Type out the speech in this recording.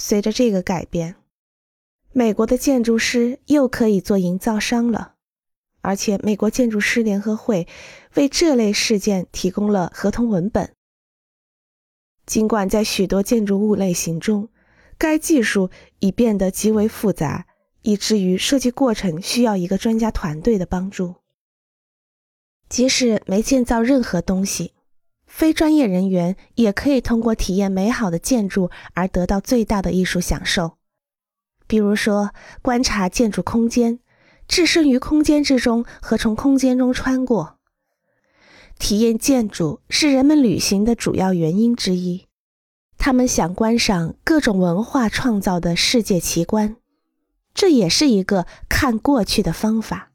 随着这个改变，美国的建筑师又可以做营造商了，而且美国建筑师联合会为这类事件提供了合同文本。尽管在许多建筑物类型中，该技术已变得极为复杂，以至于设计过程需要一个专家团队的帮助。即使没建造任何东西，非专业人员也可以通过体验美好的建筑而得到最大的艺术享受。比如说，观察建筑空间，置身于空间之中和从空间中穿过。体验建筑是人们旅行的主要原因之一。他们想观赏各种文化创造的世界奇观，这也是一个看过去的方法。